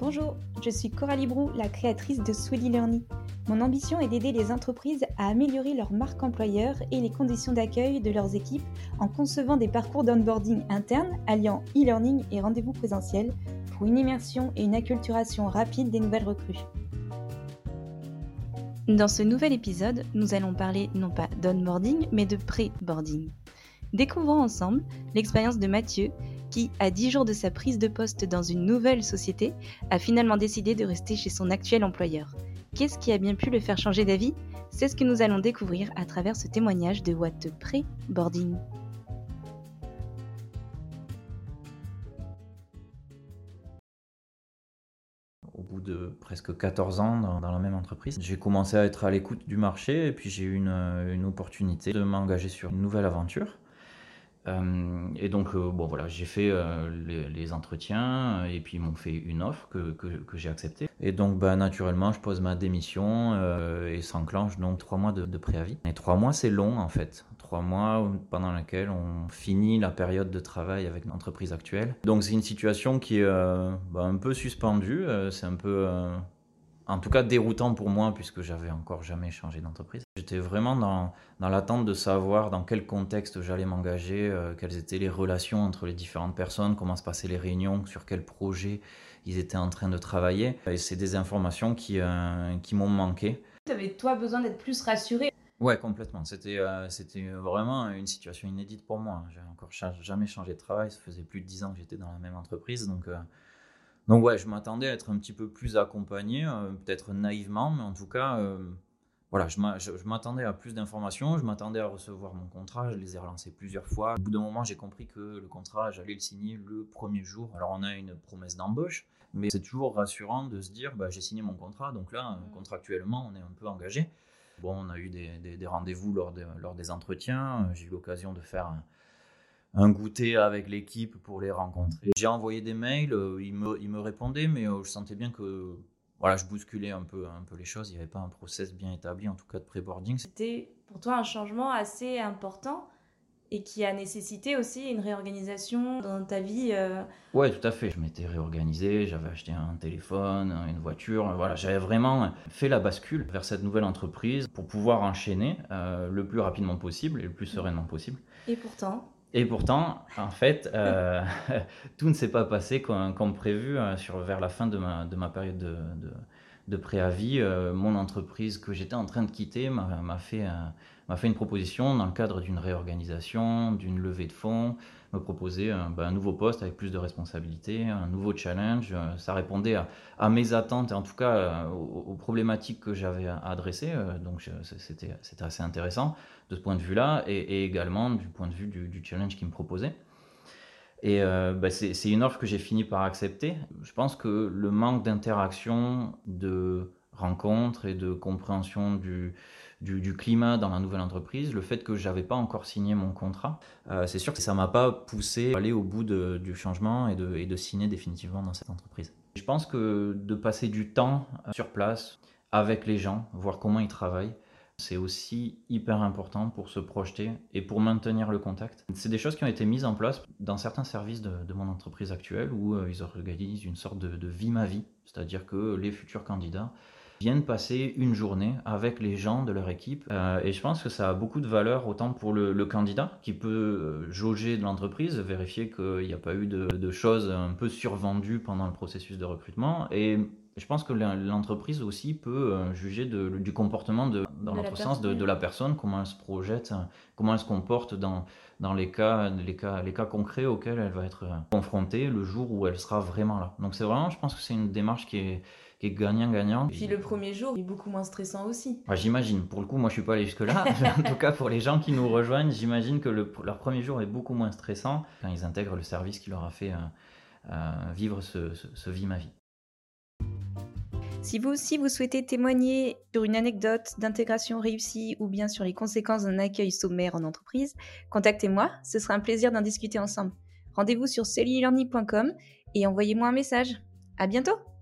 Bonjour, je suis Coralie Brou, la créatrice de Sweaty Learning. Mon ambition est d'aider les entreprises à améliorer leur marque employeur et les conditions d'accueil de leurs équipes en concevant des parcours d'onboarding interne alliant e-learning et rendez-vous présentiel pour une immersion et une acculturation rapide des nouvelles recrues. Dans ce nouvel épisode, nous allons parler non pas d'onboarding, mais de pré-boarding. Découvrons ensemble l'expérience de Mathieu, qui, à 10 jours de sa prise de poste dans une nouvelle société, a finalement décidé de rester chez son actuel employeur. Qu'est-ce qui a bien pu le faire changer d'avis? C'est ce que nous allons découvrir à travers ce témoignage de What Pré-Boarding. au bout de presque 14 ans dans, la même entreprise. J'ai commencé à être à l'écoute du marché et puis j'ai eu une opportunité de m'engager sur une nouvelle aventure. Euh, et donc, euh, bon voilà, j'ai fait euh, les, entretiens et puis ils m'ont fait une offre que, que, j'ai acceptée. Et donc, bah, naturellement, je pose ma démission et s'enclenche donc trois mois de, préavis. Et trois mois, c'est long en fait. Trois mois pendant lesquels on finit la période de travail avec l'entreprise actuelle. Donc, c'est une situation qui est bah, un peu suspendue. c'est un peu en tout cas déroutant pour moi puisque j'avais encore jamais changé d'entreprise. J'étais vraiment dans, dans l'attente de savoir dans quel contexte j'allais m'engager, euh, quelles étaient les relations entre les différentes personnes, comment se passaient les réunions, sur quel projet ils étaient en train de travailler. Et c'est des informations qui, euh, qui m'ont manqué. Tu avais toi besoin d'être plus rassuré Ouais, complètement. C'était euh, c'était vraiment une situation inédite pour moi. J'ai encore jamais changé de travail. Ça faisait plus de dix ans que j'étais dans la même entreprise, donc donc ouais, je m'attendais à être un petit peu plus accompagné, euh, peut-être naïvement, mais en tout cas, euh, voilà, je m'attendais à plus d'informations, je m'attendais à recevoir mon contrat, je les ai relancés plusieurs fois. Au bout d'un moment, j'ai compris que le contrat, j'allais le signer le premier jour. Alors on a une promesse d'embauche, mais c'est toujours rassurant de se dire, bah, j'ai signé mon contrat, donc là, mmh. contractuellement, on est un peu engagé. Bon, on a eu des, des, rendez-vous lors, lors, des entretiens, j'ai eu l'occasion de faire... Un, un goûter avec l'équipe pour les rencontrer. J'ai envoyé des mails, euh, ils, me, ils me répondaient, mais euh, je sentais bien que voilà, je bousculais un peu, un peu les choses. Il n'y avait pas un process bien établi, en tout cas de pré-boarding. C'était pour toi un changement assez important et qui a nécessité aussi une réorganisation dans ta vie. Euh... Ouais, tout à fait. Je m'étais réorganisé, j'avais acheté un téléphone, une voiture. Voilà, j'avais vraiment fait la bascule vers cette nouvelle entreprise pour pouvoir enchaîner euh, le plus rapidement possible et le plus sereinement possible. Et pourtant et pourtant, en fait, euh, tout ne s'est pas passé comme, prévu sur, vers la fin de ma, de ma période de, de, préavis. Euh, mon entreprise que j'étais en train de quitter m'a fait, m'a fait une proposition dans le cadre d'une réorganisation, d'une levée de fonds, me proposer un, ben, nouveau poste avec plus de responsabilités, un nouveau challenge. Ça répondait à, mes attentes et en tout cas aux, problématiques que j'avais adressées. Donc c'était assez intéressant de ce point de vue-là et, également du point de vue du, challenge qu'il me proposait. Et euh, bah, c'est une offre que j'ai fini par accepter. Je pense que le manque d'interaction, de rencontres et de compréhension du, du, climat dans la nouvelle entreprise, le fait que j'avais pas encore signé mon contrat, euh, c'est sûr que ça m'a pas poussé à aller au bout du changement et de, de signer définitivement dans cette entreprise. Je pense que de passer du temps sur place avec les gens, voir comment ils travaillent, c'est aussi hyper important pour se projeter et pour maintenir le contact. C'est des choses qui ont été mises en place dans certains services de, mon entreprise actuelle où euh, ils organisent une sorte de, vie ma vie, c'est-à-dire que les futurs candidats viennent passer une journée avec les gens de leur équipe. Euh, et je pense que ça a beaucoup de valeur autant pour le, candidat qui peut euh, jauger de l'entreprise, vérifier qu'il n'y a pas eu de, de, choses un peu survendues pendant le processus de recrutement, et je pense que l'entreprise aussi peut euh, juger du comportement de, dans notre sens de, la personne, comment elle se projette, euh, comment elle se comporte dans, dans les, cas, les, cas, les cas concrets auxquels elle va être euh, confrontée le jour où elle sera vraiment là. Donc c'est vraiment, je pense que c'est une démarche qui est, qui est gagnant-gagnant. Puis le premier jour, est beaucoup moins stressant aussi. j'imagine. Pour le coup, moi je suis pas allé jusque-là. en tout cas, pour les gens qui nous rejoignent, j'imagine que le, leur premier jour est beaucoup moins stressant quand ils intègrent le service qui leur a fait vivre ce, ce, ce vie ma vie. Si vous aussi vous souhaitez témoigner sur une anecdote d'intégration réussie ou bien sur les conséquences d'un accueil sommaire en entreprise, contactez-moi, ce sera un plaisir d'en discuter ensemble. Rendez-vous sur cellulearning.com et envoyez-moi un message. À bientôt!